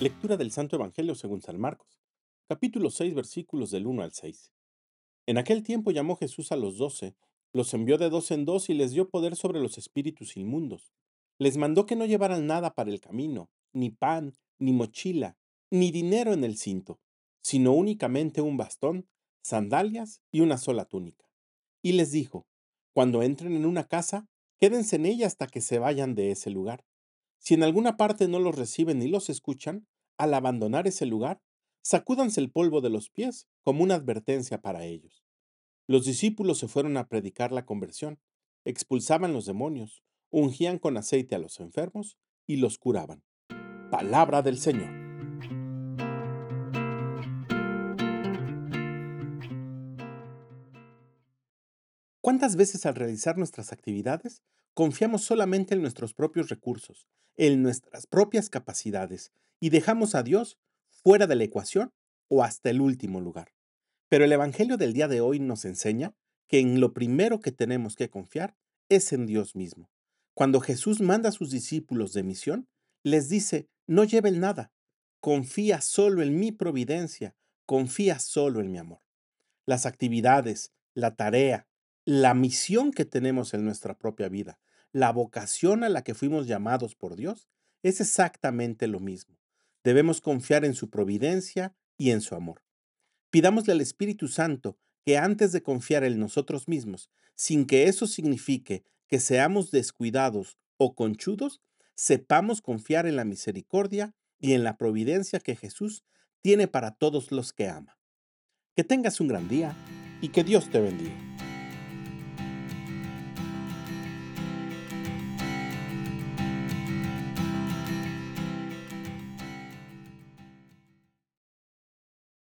Lectura del Santo Evangelio según San Marcos, capítulo 6, versículos del 1 al 6. En aquel tiempo llamó Jesús a los doce, los envió de dos en dos y les dio poder sobre los espíritus inmundos. Les mandó que no llevaran nada para el camino, ni pan, ni mochila, ni dinero en el cinto, sino únicamente un bastón, sandalias y una sola túnica. Y les dijo, cuando entren en una casa, quédense en ella hasta que se vayan de ese lugar. Si en alguna parte no los reciben ni los escuchan, al abandonar ese lugar, sacúdanse el polvo de los pies como una advertencia para ellos. Los discípulos se fueron a predicar la conversión, expulsaban los demonios, ungían con aceite a los enfermos y los curaban. Palabra del Señor. ¿Cuántas veces al realizar nuestras actividades confiamos solamente en nuestros propios recursos, en nuestras propias capacidades y dejamos a Dios fuera de la ecuación o hasta el último lugar? Pero el Evangelio del día de hoy nos enseña que en lo primero que tenemos que confiar es en Dios mismo. Cuando Jesús manda a sus discípulos de misión, les dice, no lleven nada, confía solo en mi providencia, confía solo en mi amor. Las actividades, la tarea, la misión que tenemos en nuestra propia vida, la vocación a la que fuimos llamados por Dios, es exactamente lo mismo. Debemos confiar en su providencia y en su amor. Pidámosle al Espíritu Santo que antes de confiar en nosotros mismos, sin que eso signifique que seamos descuidados o conchudos, sepamos confiar en la misericordia y en la providencia que Jesús tiene para todos los que ama. Que tengas un gran día y que Dios te bendiga.